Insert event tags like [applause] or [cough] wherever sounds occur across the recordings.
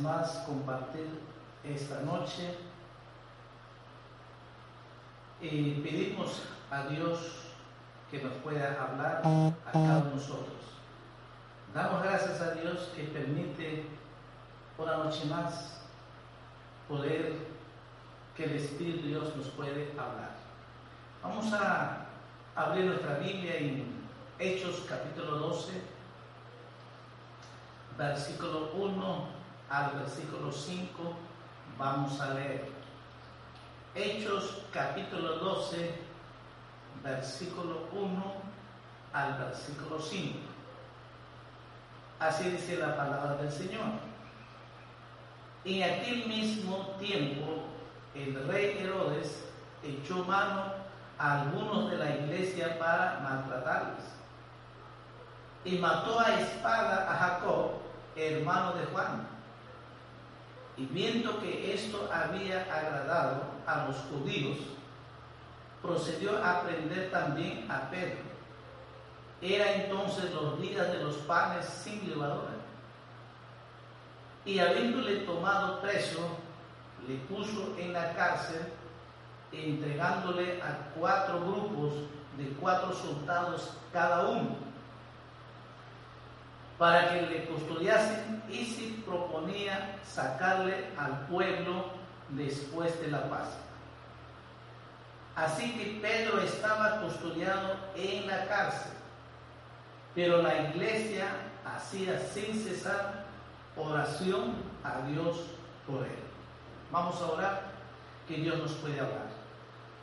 Más compartir esta noche. Y pedimos a Dios que nos pueda hablar a cada uno de nosotros. Damos gracias a Dios que permite una noche más poder que el Espíritu de Dios nos puede hablar. Vamos a abrir nuestra Biblia en Hechos capítulo 12, versículo 1 al versículo 5 vamos a leer. Hechos capítulo 12, versículo 1 al versículo 5. Así dice la palabra del Señor. En aquel mismo tiempo, el rey Herodes echó mano a algunos de la iglesia para maltratarles y mató a espada a Jacob, hermano de Juan y viendo que esto había agradado a los judíos, procedió a prender también a Pedro. Era entonces los días de los panes sin levadura. Y habiéndole tomado preso, le puso en la cárcel, entregándole a cuatro grupos de cuatro soldados cada uno para que le custodiasen y si proponía sacarle al pueblo después de la paz. Así que Pedro estaba custodiado en la cárcel, pero la iglesia hacía sin cesar oración a Dios por él. Vamos a orar, que Dios nos puede hablar.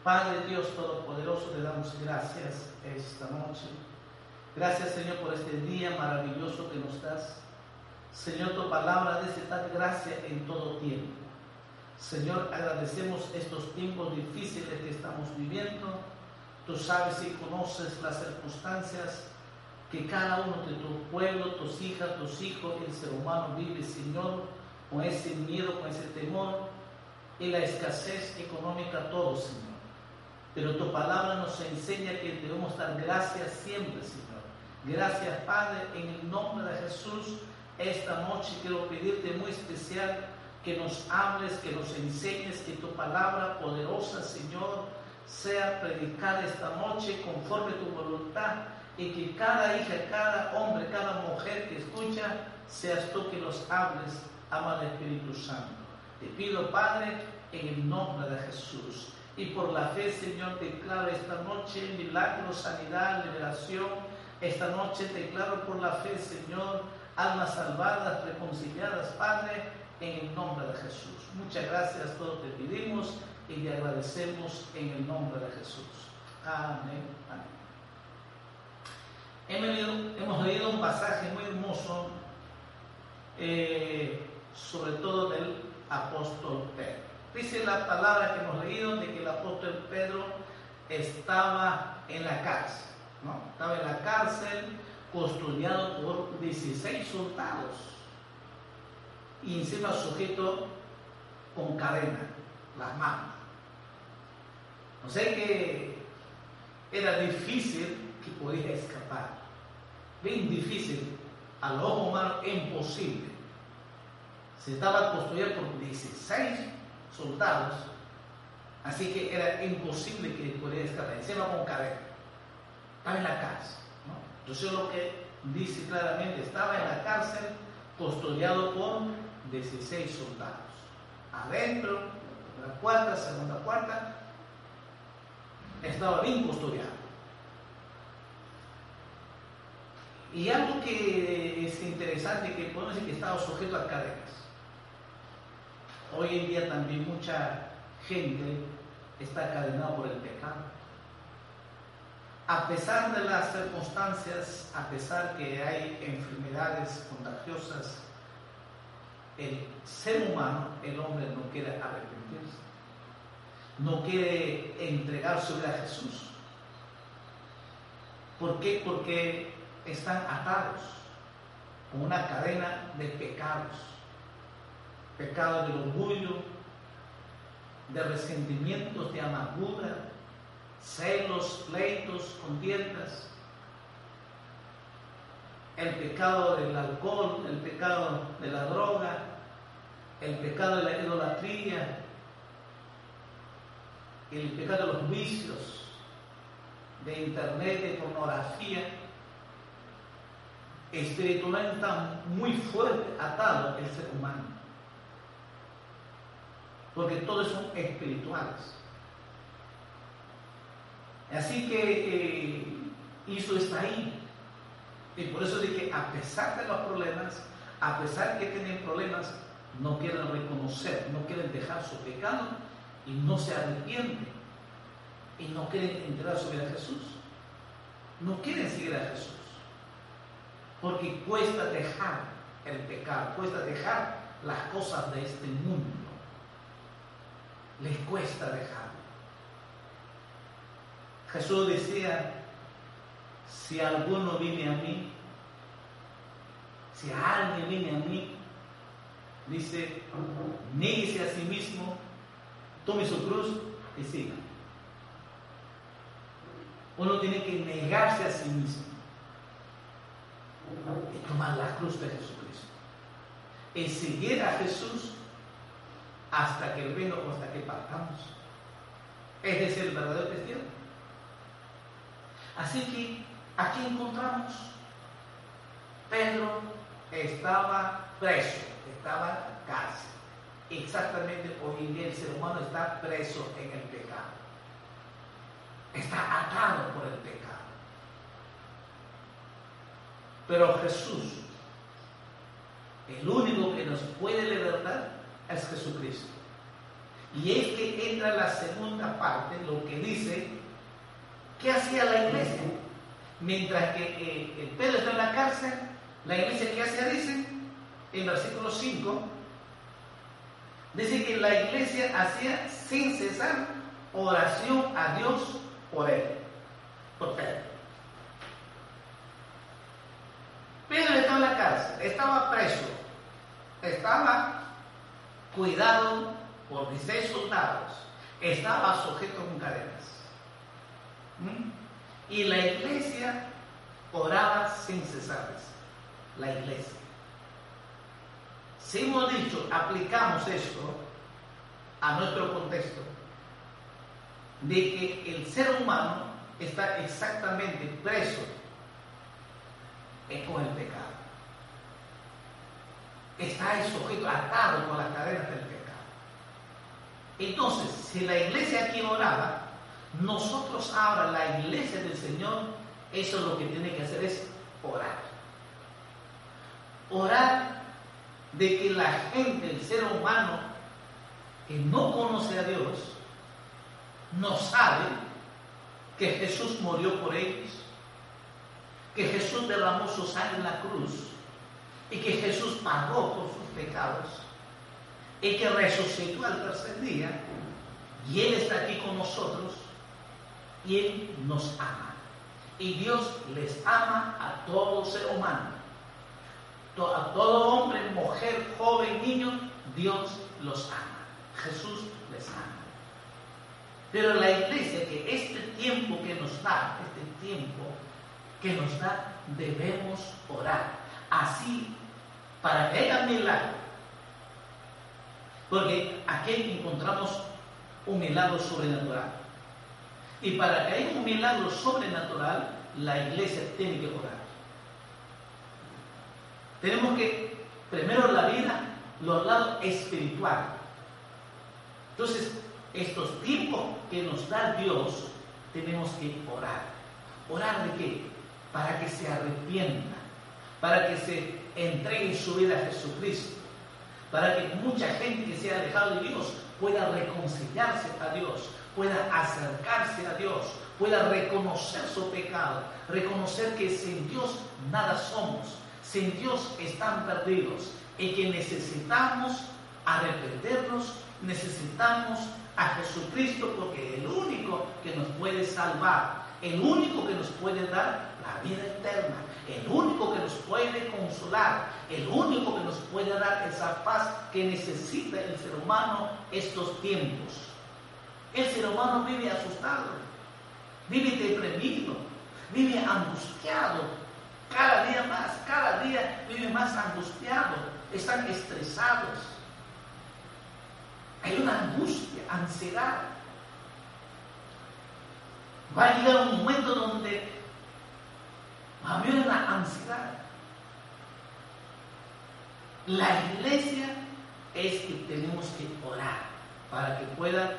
Padre Dios Todopoderoso, le damos gracias esta noche Gracias Señor por este día maravilloso que nos das. Señor, tu palabra dice tal gracia en todo tiempo. Señor, agradecemos estos tiempos difíciles que estamos viviendo. Tú sabes y conoces las circunstancias que cada uno de tu pueblo, tus hijas, tus hijos, el ser humano vive, Señor, con ese miedo, con ese temor y la escasez económica, todo, Señor. Pero tu palabra nos enseña que debemos dar gracias siempre, Señor Gracias, Padre, en el nombre de Jesús. Esta noche quiero pedirte muy especial que nos hables, que nos enseñes, que tu palabra poderosa, Señor, sea predicada esta noche conforme tu voluntad y que cada hija, cada hombre, cada mujer que escucha, seas tú que los hables, ama al Espíritu Santo. Te pido, Padre, en el nombre de Jesús. Y por la fe, Señor, declaro esta noche milagro, sanidad, liberación esta noche declaro por la fe, Señor, almas salvadas, reconciliadas, Padre, en el nombre de Jesús. Muchas gracias, todos te pedimos y te agradecemos en el nombre de Jesús. Amén. Amén. Hemos leído, un pasaje muy hermoso, eh, sobre todo del apóstol Pedro. Dice la palabra que hemos leído de que el apóstol Pedro estaba en la cárcel. Estaba en la cárcel, custodiado por 16 soldados y encima sujeto con cadena, las manos. O sea que era difícil que podía escapar. Bien difícil, al ojo humano imposible. Se estaba custodiado por 16 soldados, así que era imposible que pudiera escapar, encima con cadena estaba en la casa. Entonces lo que dice claramente, estaba en la cárcel custodiado por 16 soldados. Adentro, la cuarta, segunda puerta, estaba bien custodiado. Y algo que es interesante, que podemos decir que estaba sujeto a cadenas. Hoy en día también mucha gente está cadenada por el pecado. A pesar de las circunstancias, a pesar que hay enfermedades contagiosas, el ser humano, el hombre, no quiere arrepentirse, no quiere entregar su vida a Jesús. ¿Por qué? Porque están atados con una cadena de pecados, pecado del orgullo, de resentimientos, de amargura, celos, pleitos, contiendas, el pecado del alcohol, el pecado de la droga, el pecado de la idolatría, el pecado de los vicios, de internet, de pornografía, espiritualmente está muy fuerte atado el ser humano. Porque todos son espirituales. Así que eh, eso está ahí. Y por eso dije, a pesar de los problemas, a pesar que tienen problemas, no quieren reconocer, no quieren dejar su pecado y no se arrepienten. Y no quieren entregar su vida a Jesús. No quieren seguir a Jesús. Porque cuesta dejar el pecado, cuesta dejar las cosas de este mundo. Les cuesta dejar. Jesús decía, si alguno viene a mí, si alguien viene a mí, dice, nieguese a sí mismo, tome su cruz y siga. Uno tiene que negarse a sí mismo y tomar la cruz de Jesucristo. Y seguir a Jesús hasta que venga o hasta que partamos. Ese es el verdadero cristiano. Así que aquí encontramos, Pedro estaba preso, estaba en cárcel. Exactamente hoy en día el ser humano está preso en el pecado. Está atado por el pecado. Pero Jesús, el único que nos puede libertar es Jesucristo. Y es que entra la segunda parte, lo que dice ¿Qué hacía la iglesia? Mientras que eh, Pedro está en la cárcel, la iglesia ¿qué hacía? Dice en versículo 5, dice que la iglesia hacía sin cesar oración a Dios por él, por Pedro. Pedro estaba en la cárcel, estaba preso, estaba cuidado por 16 soldados, estaba sujeto con cadenas. Y la iglesia oraba sin cesar. La iglesia. Si hemos dicho, aplicamos esto a nuestro contexto, de que el ser humano está exactamente preso con el pecado. Está sujeto, atado con las cadenas del pecado. Entonces, si la iglesia aquí oraba, nosotros ahora, la iglesia del Señor, eso lo que tiene que hacer es orar. Orar de que la gente, el ser humano que no conoce a Dios, no sabe que Jesús murió por ellos, que Jesús derramó su sangre en la cruz y que Jesús pagó por sus pecados y que resucitó al tercer día y Él está aquí con nosotros Él nos ama. Y Dios les ama a todo ser humano. A todo hombre, mujer, joven, niño, Dios los ama. Jesús les ama. Pero la iglesia, que este tiempo que nos da, este tiempo que nos da, debemos orar. Así, para que haya milagro. Porque aquí encontramos un milagro sobrenatural. Y para que haya un milagro sobrenatural, la iglesia tiene que orar. Tenemos que, primero la vida, los lados espiritual. Entonces, estos tiempos que nos da Dios, tenemos que orar. ¿Orar de qué? Para que se arrepienta, para que se entregue su vida a Jesucristo, para que mucha gente que se ha dejado de Dios pueda reconciliarse a Dios, pueda acercarse a Dios, pueda reconocer su pecado, reconocer que sin Dios nada somos, sin Dios están perdidos y que necesitamos arrepentirnos, necesitamos a Jesucristo porque es el único que nos puede salvar, el único que nos puede dar la vida eterna, el único que nos puede consolar, el único que nos puede dar esa paz que necesita el ser humano estos tiempos. Ser humano vive asustado, vive deprimido, vive angustiado, cada día más, cada día vive más angustiado, están estresados. Hay una angustia, ansiedad. Va a llegar un momento donde va a haber una ansiedad. La iglesia es que tenemos que orar para que pueda,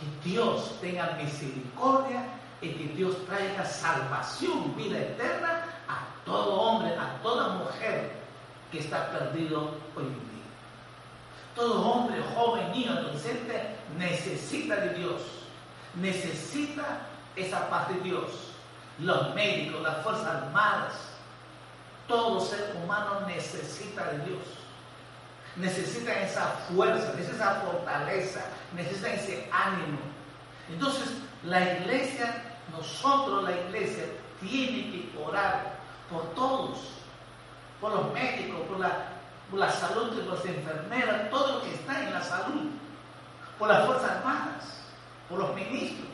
que Dios tenga misericordia y que Dios traiga salvación, vida eterna a todo hombre, a toda mujer que está perdido hoy en día. Todo hombre, joven, niño, adolescente necesita de Dios, necesita esa paz de Dios. Los médicos, las fuerzas armadas, todo ser humano necesita de Dios. Necesita esa fuerza, necesita esa fortaleza, necesita ese ánimo. Entonces, la iglesia, nosotros, la iglesia, tiene que orar por todos, por los médicos, por la, por salud de las enfermeras, todo lo que está en la salud, por las Fuerzas Armadas, por los ministros,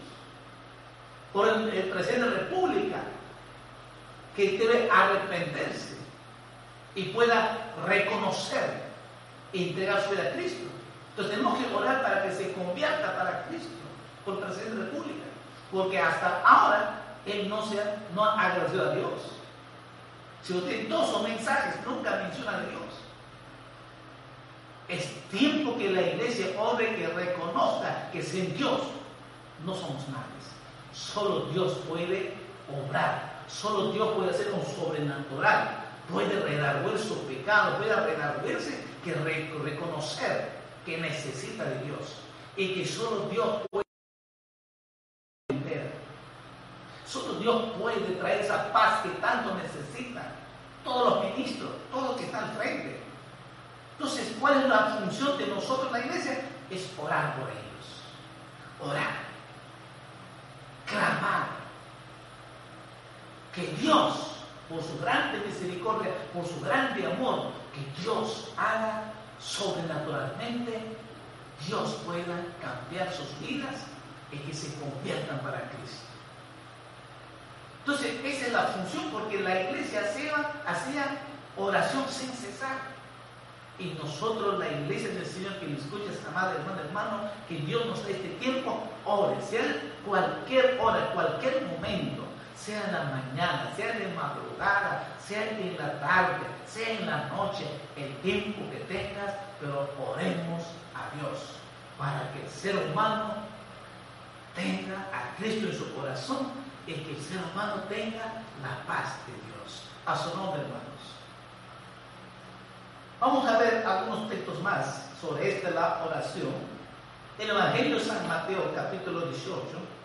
por el, el presidente de la República, que debe arrepentirse y pueda reconocer entregar su vida a Cristo. Entonces tenemos que orar para que se convierta para Cristo, por presidente de la República, porque hasta ahora él no, se ha, no ha agradecido a Dios. Si usted todos sus mensajes nunca menciona a Dios. Es tiempo que la iglesia ore que reconozca que sin Dios no somos nadie. Solo Dios puede obrar. Solo Dios puede hacer un sobrenatural. Puede redarguir su pecado, puede redarguirse que reconocer que necesita de Dios. Y que solo Dios puede Solo Dios puede traer esa paz que tanto necesitan todos los ministros, todos los que están frente. Entonces, ¿cuál es la función de nosotros, la iglesia? Es orar por ellos. Orar. Clamar. Que Dios, por su grande misericordia, por su grande amor, que Dios haga sobrenaturalmente, Dios pueda cambiar sus vidas y que se conviertan para Cristo. Entonces, esa es la función, porque la iglesia hacía, oración sin cesar. Y nosotros, la iglesia del Señor, que me escuchas, amada hermana, hermano, que Dios nos dé este tiempo, ore, sea cualquier hora, cualquier momento, sea en la mañana, sea de madrugada, sea en la tarde, sea en la noche, el tiempo que tengas, pero oremos a Dios para que el ser humano tenga a Cristo en su corazón y que el ser humano tenga la paz de Dios. A su nombre, hermanos. Vamos a ver algunos textos más sobre esta la oración. El Evangelio de San Mateo, capítulo 18.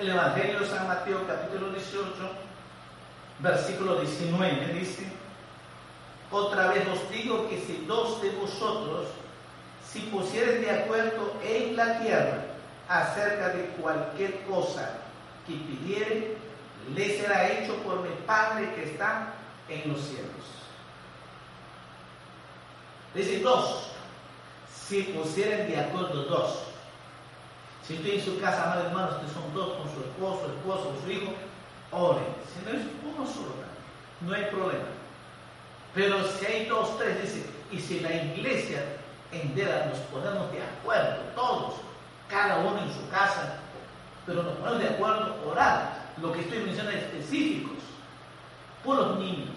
El Evangelio de San Mateo, capítulo 18, versículo 19, dice, otra vez os digo que si dos de vosotros, si pusieren de acuerdo en la tierra, acerca de cualquier cosa que pidiere, le será hecho por mi Padre que está en los cielos. Dice dos, si pusieren de acuerdo dos. Si usted en su casa, amados hermanos, que son dos con su esposo, esposo, su hijo, oren. Si no es uno solo, no hay problema. Pero si hay dos, tres, dice, y si la iglesia entera nos ponemos de acuerdo, todos, cada uno en su casa, pero nos ponemos de acuerdo, orar, lo que estoy mencionando específicos, por los niños,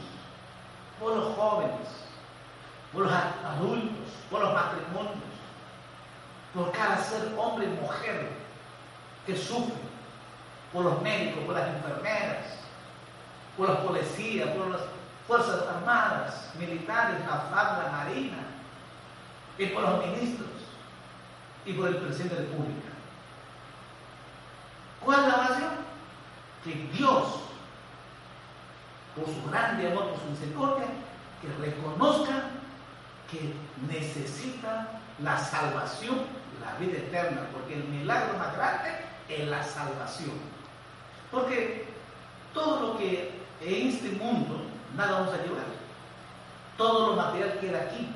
por los jóvenes, por los adultos, por los matrimonios, por cada ser hombre y mujer que sufre, por los médicos, por las enfermeras, por los policías, por las Fuerzas Armadas, militares, la FARC, la Marina, y por los ministros y por el presidente de la República. ¿Cuál es la oración? Que Dios, por su grande amor, por su misericordia, que reconozca que necesita la salvación, la vida eterna, porque el milagro más grande es la salvación. Porque todo lo que en este mundo nada vamos a llevar, todo lo material queda aquí.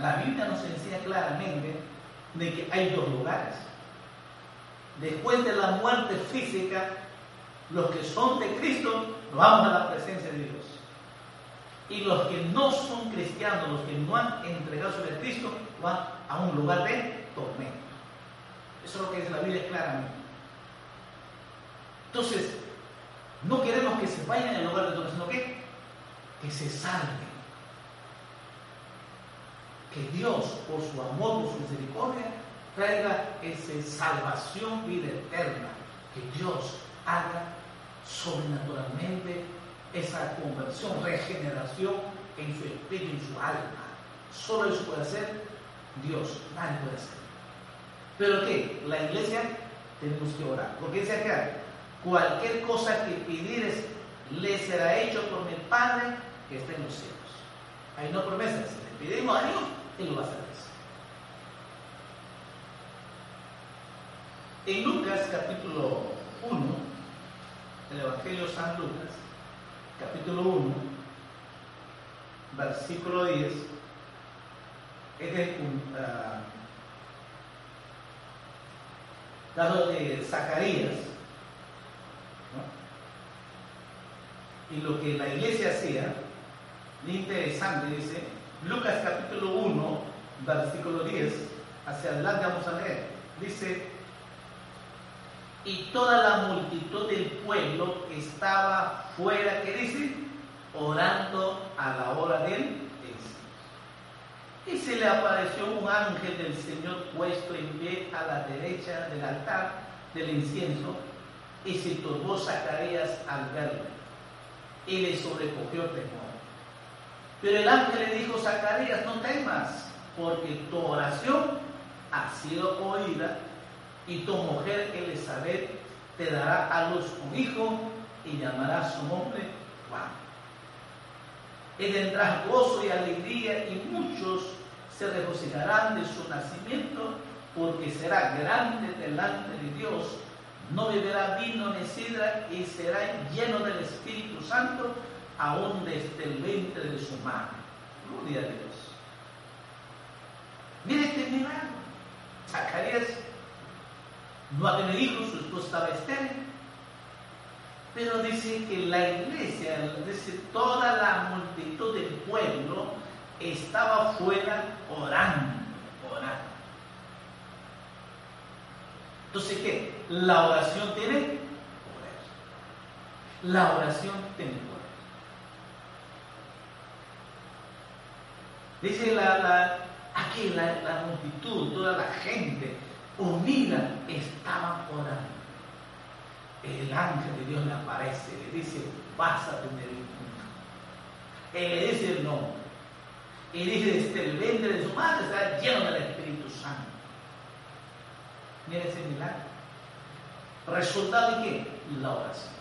La Biblia nos enseña claramente de que hay dos lugares. Después de la muerte física, los que son de Cristo, vamos a la presencia de Dios. Y los que no son cristianos, los que no han entregado su Cristo, van a un lugar de tormento. Eso es lo que dice la Biblia claramente. Entonces, no queremos que se vayan al lugar de tormento, sino que, que se salven. Que Dios, por su amor, por su misericordia, traiga esa salvación, vida eterna. Que Dios haga sobrenaturalmente esa conversión, regeneración en su espíritu, en su alma. Solo eso puede hacer Dios, nadie puede hacer. Pero ¿qué? La iglesia tenemos que orar. Porque dice acá, cualquier cosa que pidieres le será hecho por mi Padre que está en los cielos. Hay no promesas. Le pedimos a Dios, Él lo va a hacer. En Lucas capítulo 1, el Evangelio de San Lucas, capítulo 1, versículo 10, es de un uh, caso de Zacarías, y lo que la iglesia hacía, interesante, dice, Lucas capítulo 1, versículo 10, hacia adelante vamos a leer, dice, y toda la multitud del pueblo estaba fuera, ¿qué dice? Orando a la hora del y se le apareció un ángel del Señor puesto en pie a la derecha del altar del incienso, y se turbó Zacarías al verlo, y le sobrecogió temor. Pero el ángel le dijo, Zacarías, no temas, porque tu oración ha sido oída, y tu mujer Elizabeth te dará a luz un hijo, y llamará su nombre Juan y tendrás gozo y alegría y muchos se regocijarán de su nacimiento porque será grande delante de Dios. No beberá vino ni sidra y será lleno del Espíritu Santo aún desde el vientre de su madre. Gloria a Dios. Mire este milagro. Zacarías no ha tenido hijos, su esposa estaba pero dice que la iglesia, dice toda la multitud del pueblo estaba fuera orando, orando. Entonces, ¿qué? La oración tiene poder. La oración tiene poder. Dice la, la aquí la, la multitud, toda la gente unida estaba orando el ángel de Dios le aparece, le dice, vas a tener un hijo. Él le dice no. Y dice, este, el vientre de su madre está lleno del Espíritu Santo. Mira ese milagro. ¿Resultado de qué? La oración.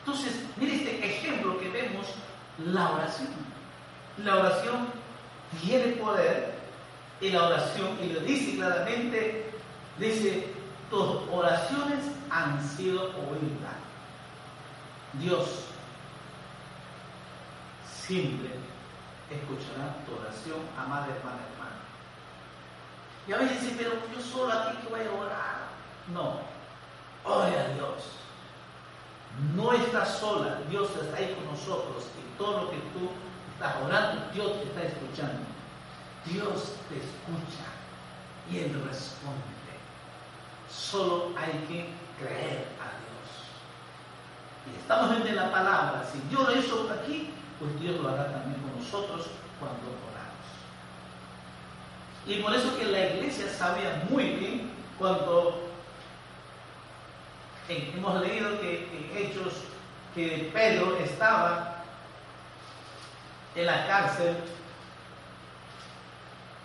Entonces, mire este ejemplo que vemos, la oración. La oración tiene poder y la oración, y lo dice claramente, dice, tus oraciones han sido oídas. Dios siempre escuchará tu oración, amada hermana, hermana. Y a veces dicen, pero yo solo aquí que voy a orar. No, ore a Dios. No estás sola, Dios está ahí con nosotros y todo lo que tú estás orando, Dios te está escuchando. Dios te escucha. y Él responde. Solo hay que creer a Dios. Y estamos en la palabra. Si Dios lo hizo aquí, pues Dios lo hará también con nosotros cuando oramos. Y por eso que la iglesia sabía muy bien cuando hemos leído que Hechos que Pedro estaba en la cárcel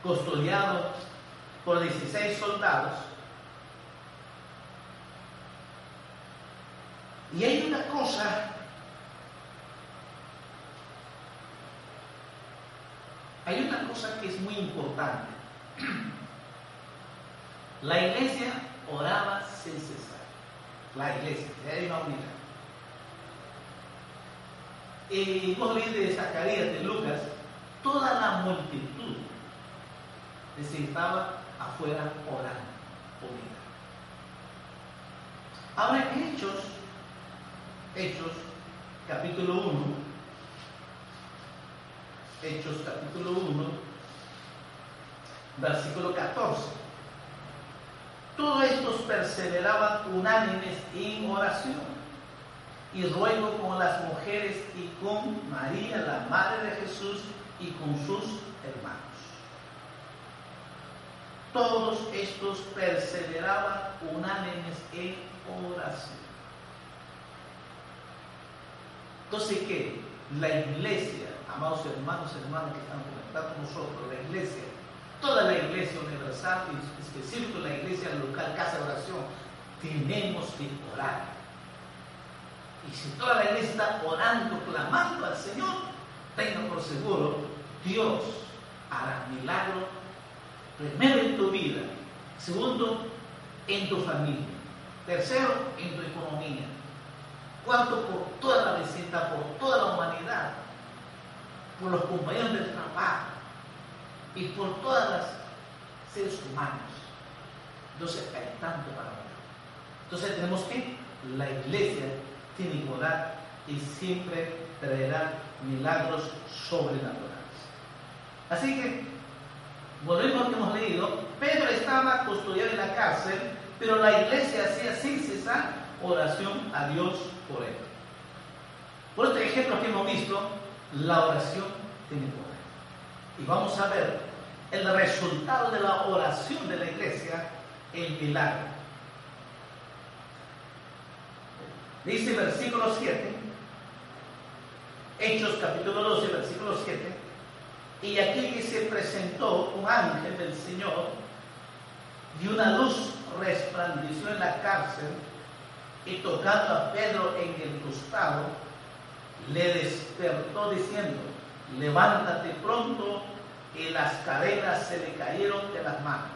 custodiado por 16 soldados. Y hay una cosa, hay una cosa que es muy importante. [clears throat] La iglesia oraba sin cesar. La iglesia, hay una unidad. Y vos leí de Zacarías, de Lucas, toda la multitud se estaba afuera orando, unida. Ahora, Hechos, Hechos, capítulo 1, Hechos, capítulo 1, versículo 14. Todos estos perseveraban unánimes en oración y ruego con las mujeres y con María, la Madre de Jesús, y con sus hermanos. Todos estos perseveraban unánimes en oración. Entonces, ¿qué? La iglesia, amados hermanos, hermanos que están conectados con nosotros, la iglesia, toda la iglesia universal, y específico la iglesia local, casa de oración, tenemos que orar y si toda la iglesia está orando, clamando al Señor, tenga por seguro, Dios hará milagro, primero en tu vida, segundo en tu familia, tercero en tu economía, cuarto por toda la vecindad, por toda la humanidad, por los compañeros del trabajo y por todas las seres humanos. Entonces hay tanto para orar. Entonces tenemos que la iglesia tiene que y siempre traerá milagros sobrenaturales. Así que, volvemos a lo que hemos leído, Pedro estaba custodiado en la cárcel, pero la iglesia hacía sin cesar oración a Dios por él. Por este ejemplo que hemos visto, la oración tiene poder. Y vamos a ver el resultado de la oración de la iglesia, el milagro. Dice versículo 7, Hechos capítulo 12, versículo 7, y aquí se presentó un ángel del Señor y una luz resplandeció en la cárcel y tocando a Pedro en el costado, le despertó diciendo, levántate pronto, y las cadenas se le cayeron de las manos.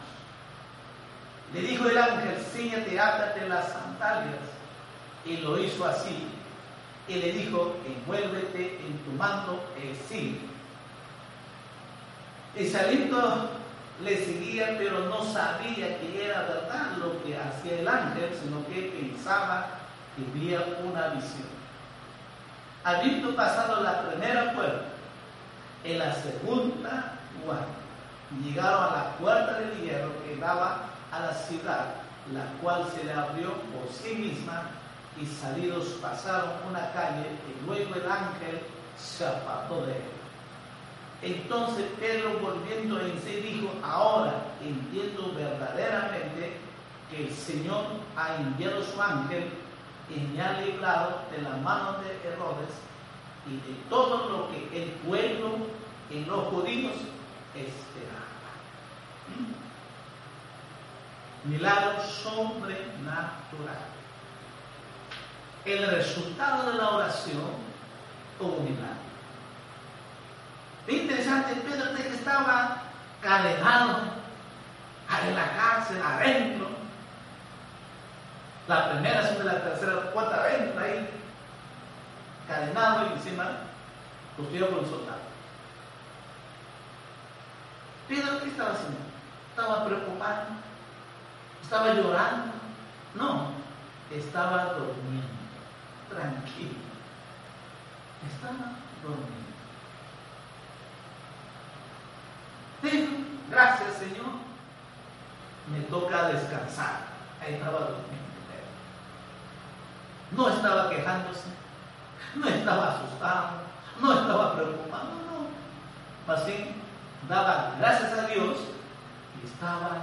Le dijo el ángel, ciñete, átate las sandalias y lo hizo así. Y le dijo, envuélvete en tu manto e sigue. Y saliendo le seguía, pero no sabía que era verdad lo que hacía el ángel, sino que pensaba que veía una visión. Habiendo pasado la primera puerta, en la segunda guardia, llegaron a la puerta del hierro que daba a la ciudad, la cual se le abrió por sí misma y salidos pasaron una calle y luego el ángel se apartó de él. Entonces Pedro volviendo en sí dijo, ahora entiendo verdaderamente que el Señor ha enviado su ángel y me ha librado de la mano de Herodes y de todo lo que el pueblo y los judíos esperaban. Milagro sobrenatural el resultado de la oración como milagro. Es interesante, Pedro que estaba cadenado en la cárcel, adentro. La primera, segunda, la tercera, cuarta, adentro, ahí, cadenado y encima, custodiado por un soldado. Pedro, ¿qué estaba haciendo? Estaba preocupado, estaba llorando. No, estaba durmiendo tranquilo. Estaba dormido. Gracias Señor, me toca descansar. Ahí estaba durmiendo. No estaba quejándose, no estaba asustado, no estaba preocupado, no. Así daba gracias a Dios y estaba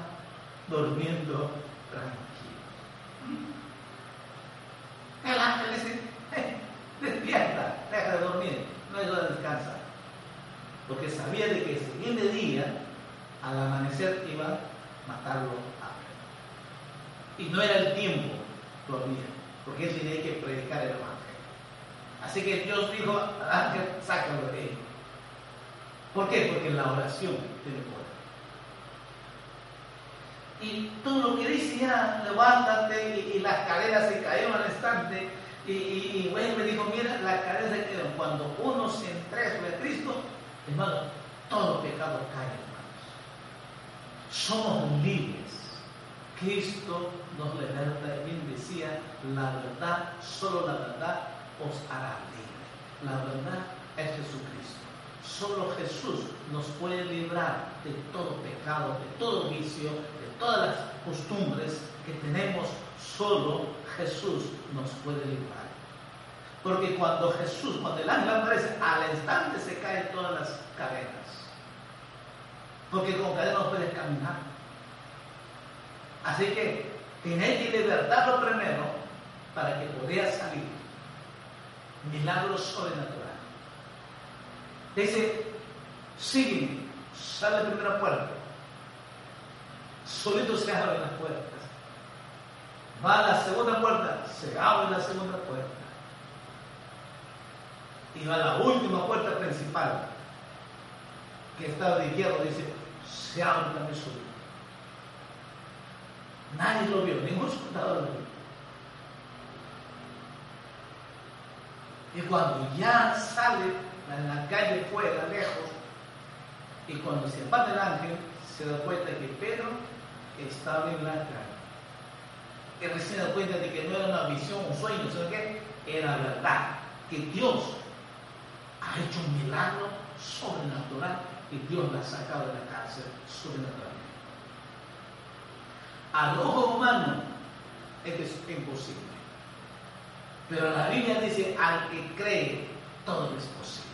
durmiendo tranquilo. El ángel dice, despierta, deja de dormir, no es de descansar. Porque sabía de que el siguiente día, al amanecer, iba a matarlo a él. Y no era el tiempo todavía, porque él tenía que predicar el evangelio. Así que Dios dijo al ángel, sácalo de él. ¿Por qué? Porque la oración tiene poder. Y tú lo que dice ya, levántate y, las caderas se cayeron al instante. Y, y, y me dijo, mira, las caderas se cayeron. Cuando uno se entrega sobre Cristo, hermano, todo pecado cae, hermanos. Somos libres. Cristo nos liberta. Bien decía, la verdad, solo la verdad os hará libre. La verdad es Jesucristo. Solo Jesús nos puede librar de todo pecado, de todo vicio, de todas las costumbres que tenemos. Solo Jesús nos puede librar. Porque cuando Jesús, cuando el ángel aparece, al instante se caen todas las cadenas. Porque con cadenas no puedes caminar. Así que tenéis que libertarlo primero para que puedas salir. Milagro sobrenatural. Dice, sigue, sale la primera puerta. Solito se abren las puertas. Va a la segunda puerta, se abre la segunda puerta. Y va a la última puerta principal, que está de izquierda, dice, se abre también solito. Nadie lo vio, ningún soldado lo vio. Y cuando ya sale en la calle fuera, lejos, y cuando se va el ángel, se da cuenta que Pedro estaba en la calle. Y recién da cuenta de que no era una visión, un sueño, sino que era verdad, que Dios ha hecho un milagro sobrenatural y Dios la ha sacado de la cárcel sobrenaturalmente. Al ojo humano esto es imposible. Pero la Biblia dice, al que cree, todo es posible.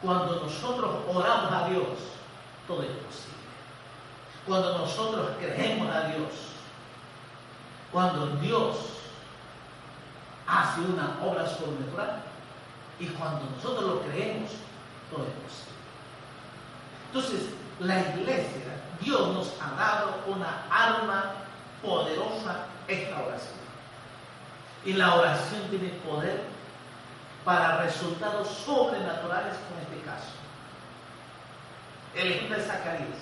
Cuando nosotros oramos a Dios, todo es posible. Cuando nosotros creemos a Dios, cuando Dios hace una obra sobrenatural y cuando nosotros lo creemos, todo es. Entonces, la iglesia, Dios nos ha dado una arma poderosa, esta oración. Y la oración tiene poder para resultados sobrenaturales como este caso. El ejemplo de Zacarías,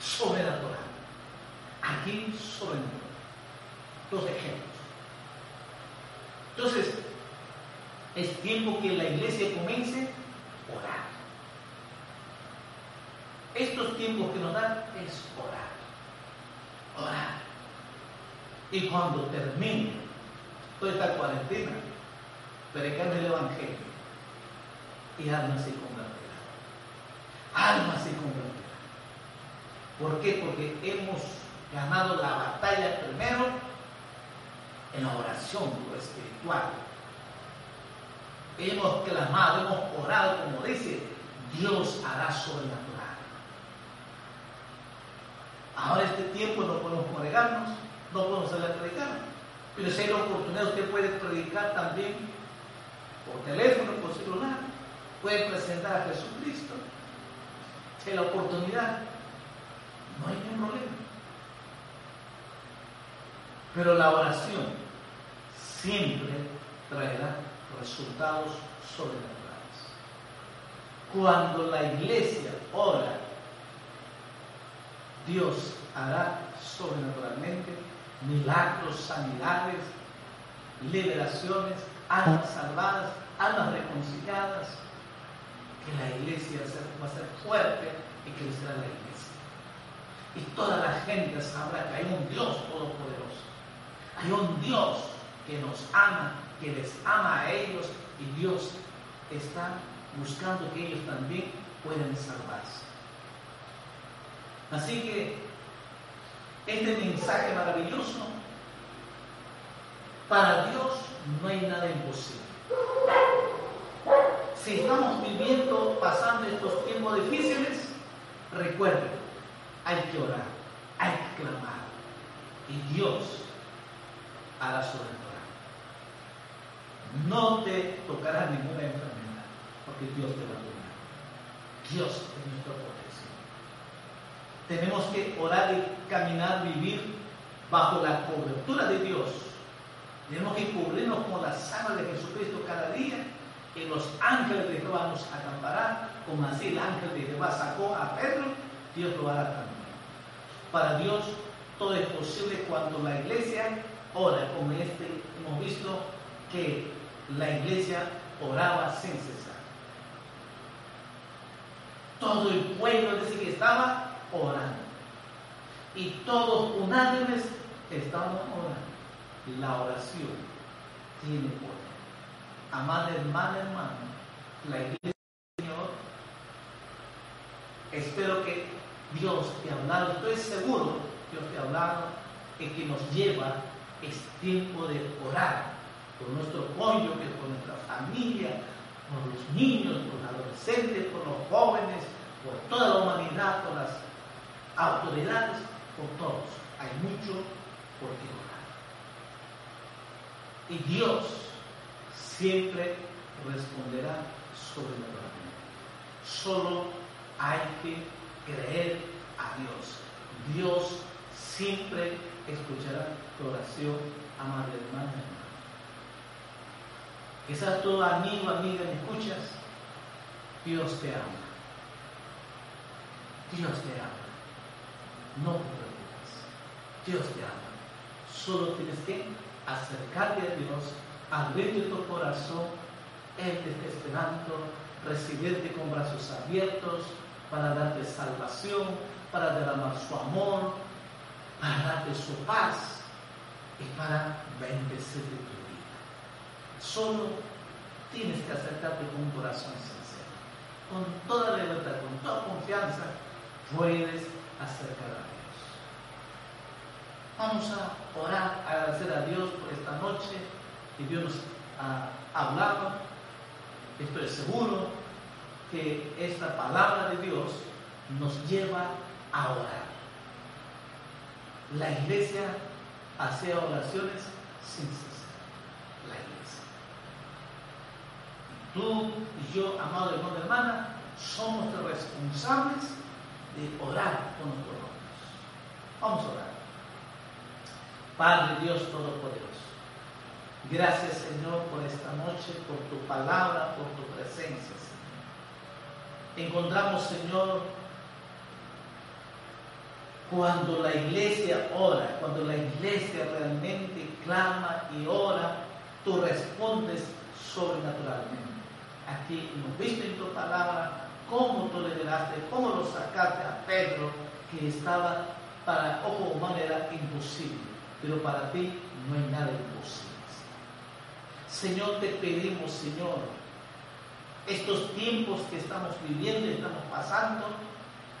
sobrenatural. Aquí sobrenatural. Dos ejemplos. Entonces, es tiempo que la iglesia comience a orar. Estos tiempos que nos dan es orar. Orar. Y cuando termine toda esta cuarentena, predicar el Evangelio y almas se convertirán. Almas se convertirán. ¿Por qué? Porque hemos ganado la batalla primero en la oración, espiritual. Hemos clamado, hemos orado, como dice, Dios hará sobrenatural. Ahora este tiempo no podemos congregarnos, no podemos salir a predicar, pero si hay la oportunidad, usted puede predicar también por teléfono, por celular, puede presentar a Jesucristo. Si hay la oportunidad, no hay ningún problema. Pero la oración siempre traerá resultados sobrenaturales. Cuando la iglesia ora, Dios hará sobrenaturalmente milagros, sanidades, liberaciones, almas salvadas, almas reconciliadas, que la iglesia va a ser fuerte y crecerá la iglesia. Y toda la gente sabrá que hay un Dios todopoderoso. Hay un Dios que nos ama, que les ama a ellos y Dios está buscando que ellos también puedan salvarse. Así que este mensaje maravilloso. Para Dios no hay nada imposible. Si estamos viviendo, pasando estos tiempos difíciles, recuerden, hay que orar, hay que clamar. Y Dios hará su. No te tocará ninguna enfermedad, porque Dios te va a curar. Dios es nuestro protección. Tenemos que orar y caminar, vivir bajo la cobertura de Dios. Tenemos que cubrirnos con la sangre de Jesucristo cada día y los ángeles de Jehová nos acamparán, como así el ángel de Jehová sacó a Pedro, Dios lo hará también. Para Dios todo es posible cuando la iglesia ora, como este hemos visto que la iglesia oraba sin cesar. Todo el pueblo dice que estaba orando. Y todos unánimes estaban orando. La oración tiene poder. Amada hermana, hermano, la iglesia del Señor, espero que Dios te ha hablado, estoy seguro que Dios te ha hablado, que nos lleva es tiempo de orar por nuestro cónyuge, por nuestra familia, por los niños, por los adolescentes, por los jóvenes, por toda la humanidad, por las autoridades, por todos. Hay mucho por qué orar. Y Dios siempre responderá sobrenaturalmente. Solo hay que creer a Dios. Dios siempre escuchará tu oración, amable hermana. Quizás tu amigo, amiga, me escuchas. Dios te ama. Dios te ama. No te preocupes. Dios te ama. Solo tienes que acercarte a Dios, abrirte tu corazón. Él te está esperando, recibirte con brazos abiertos para darte salvación, para derramar su amor, para darte su paz y para bendecir tu vida. Solo tienes que acercarte con un corazón sincero. Con toda libertad, con toda confianza, puedes acercar a Dios. Vamos a orar, agradecer a Dios por esta noche que Dios nos ha hablado. Estoy seguro que esta palabra de Dios nos lleva a orar. La iglesia hacía oraciones sin cesar. La iglesia. Tú y yo, amado hermano hermana, somos responsables de orar con nuestros hermanos. Vamos a orar. Padre Dios Todopoderoso, gracias Señor por esta noche, por tu palabra, por tu presencia, Señor. Encontramos, Señor, cuando la iglesia ora, cuando la iglesia realmente clama y ora, tú respondes sobrenaturalmente. Aquí hemos visto en tu palabra cómo tú liberaste, cómo lo sacaste a Pedro, que estaba para ojo humano era imposible, pero para ti no hay nada imposible. Señor, te pedimos, Señor, estos tiempos que estamos viviendo, estamos pasando,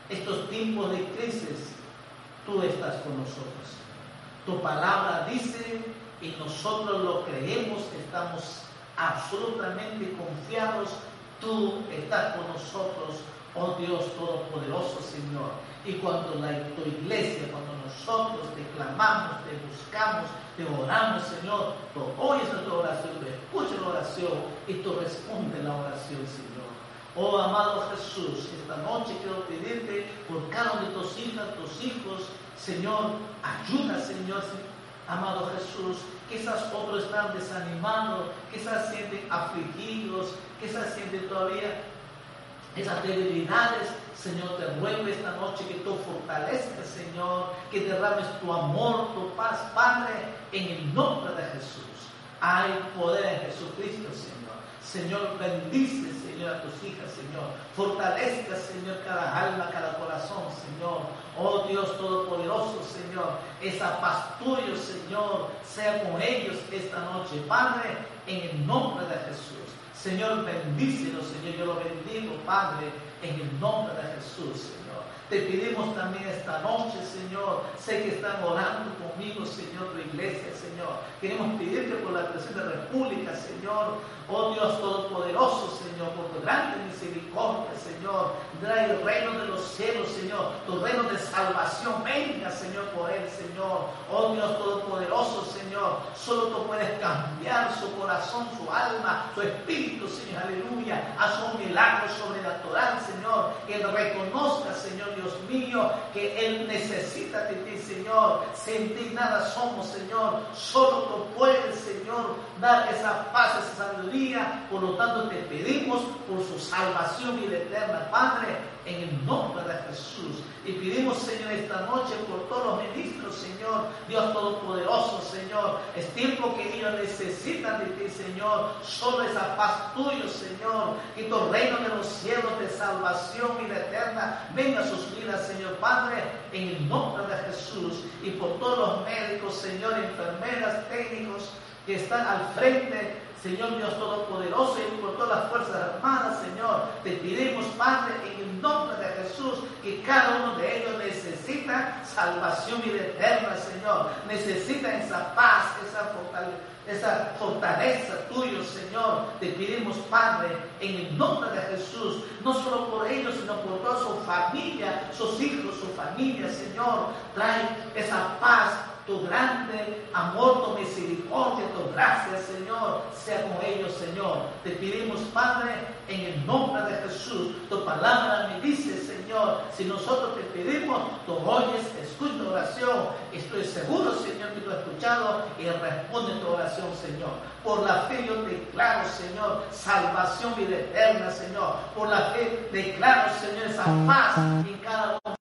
estos tiempos de crisis, tú estás con nosotros. Tu palabra dice y nosotros lo creemos, estamos absolutamente confiados, tú estás con nosotros, oh Dios Todopoderoso Señor. Y cuando la, tu iglesia, cuando nosotros te clamamos, te buscamos, te oramos, Señor, tú oyes nuestra oración, tú escuchas la oración y tú respondes la oración, Señor. Oh amado Jesús, esta noche quiero pedirte por cada uno de tus hijas, tus hijos, Señor, ayuda, Señor, amado Jesús. Quizás otros están desanimados, quizás sienten afligidos, quizás sienten todavía esas debilidades. Señor, te ruego esta noche que tú fortalezcas, Señor, que derrames tu amor, tu paz, Padre, en el nombre de Jesús. Hay poder en Jesucristo, Señor. Señor, bendice, Señor, a tus hijas, Señor. Fortalezca, Señor, cada alma, cada corazón, Señor. Oh Dios Todopoderoso, Señor. Esa paz tuya, Señor, sea con ellos esta noche. Padre, en el nombre de Jesús. Señor, bendícelo, Señor. Yo lo bendigo, Padre, en el nombre de Jesús, Señor. Te pedimos también esta noche, Señor. Sé que están orando conmigo, Señor, tu iglesia, Señor. Queremos pedirte por la presente república, Señor. Oh Dios Todopoderoso, Señor, por tu grande misericordia, Señor. Trae el reino de los cielos, Señor. Tu reino de salvación, venga, Señor, por él, Señor. Oh Dios Todopoderoso, Señor. Solo tú puedes cambiar su corazón, su alma, su espíritu, Señor. Aleluya. Haz un milagro sobrenatural, Señor. Que reconozca, Señor Dios mío, que él necesita de ti, Señor. Sin ti nada somos, Señor. Solo tú puedes, Señor, dar esa paz, esa sabiduría por lo tanto te pedimos por su salvación y eterna, Padre, en el nombre de Jesús. Y pedimos, Señor, esta noche por todos los ministros, Señor, Dios Todopoderoso, Señor. Es tiempo que ellos necesitan de ti, Señor. Solo esa paz tuya, Señor. Y tu reino de los cielos de salvación y de eterna venga a sus vidas, Señor Padre, en el nombre de Jesús. Y por todos los médicos, Señor, enfermeras, técnicos que están al frente Señor Dios Todopoderoso, y por todas las fuerzas armadas, Señor, te pedimos, Padre, en el nombre de Jesús, que cada uno de ellos necesita salvación y eterna, Señor. Necesita esa paz, esa fortaleza, esa fortaleza tuyo, Señor. Te pedimos, Padre, en el nombre de Jesús, no solo por ellos, sino por toda su familia, sus hijos, su familia, Señor. Trae esa paz tu grande amor, tu misericordia, tu gracia, Señor, sea con ellos, Señor. Te pedimos, Padre, en el nombre de Jesús. Tu palabra me dice, Señor, si nosotros te pedimos, tú oyes, escuchas tu oración. Estoy seguro, Señor, que tú has escuchado y responde tu oración, Señor. Por la fe yo declaro, Señor, salvación vida eterna, Señor. Por la fe declaro, Señor, esa paz en cada uno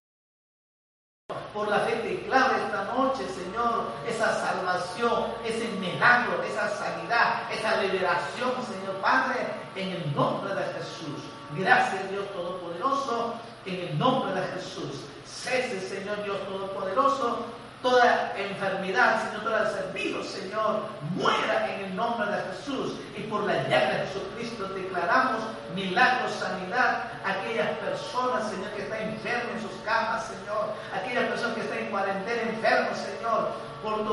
por la fe declaro esta noche, Señor, esa salvación, ese milagro, esa sanidad, esa liberación, Señor Padre, en el nombre de Jesús. Gracias, Dios Todopoderoso, en el nombre de Jesús. Cese, Señor Dios Todopoderoso, toda enfermedad, Señor, todo virus, Señor, muera en el nombre de Jesús. Y por la llave de Jesucristo declaramos milagro, sanidad a aquellas personas, Señor, que están enfermas en sus camas, Señor. Aquellas personas que están en cuarentena enfermos, Señor. Por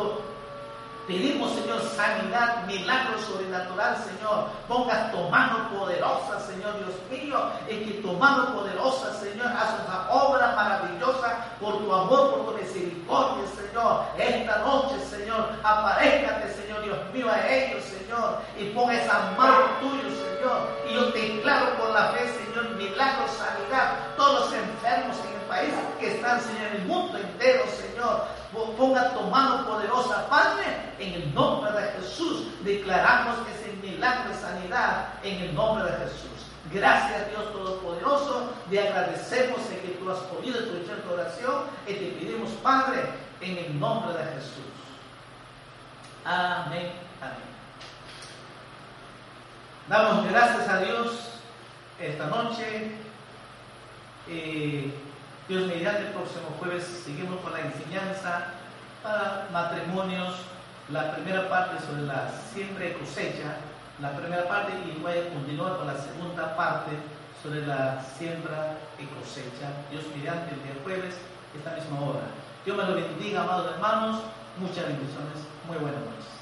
Pedimos, Señor, sanidad, milagro sobrenatural, Señor. Ponga tu mano poderosa, Señor Dios mío, y que tu mano poderosa, Señor, haga una obra maravillosa por tu amor, por tu misericordia, Señor. Esta noche, Señor, aparéjate, Señor Dios mío, a ellos, Señor, y ponga esa mano tuya, Señor. Y yo te declaro por la fe, Señor, milagro, sanidad, todos los enfermos en el país que están, Señor, en el mundo entero, Señor ponga tu mano poderosa, Padre, en el nombre de Jesús. Declaramos ese milagro de sanidad en el nombre de Jesús. Gracias Dios Todopoderoso, te agradecemos en que tú has podido escuchar tu oración y te pedimos, Padre, en el nombre de Jesús. Amén, amén. Damos gracias a Dios esta noche. Eh, Dios mediante el próximo jueves seguimos con la enseñanza para matrimonios, la primera parte sobre la siembra cosecha, la primera parte y voy a continuar con la segunda parte sobre la siembra y cosecha. Dios mediante el día jueves, esta misma hora. Dios me lo bendiga, amados hermanos. Muchas bendiciones. Muy buenas noches.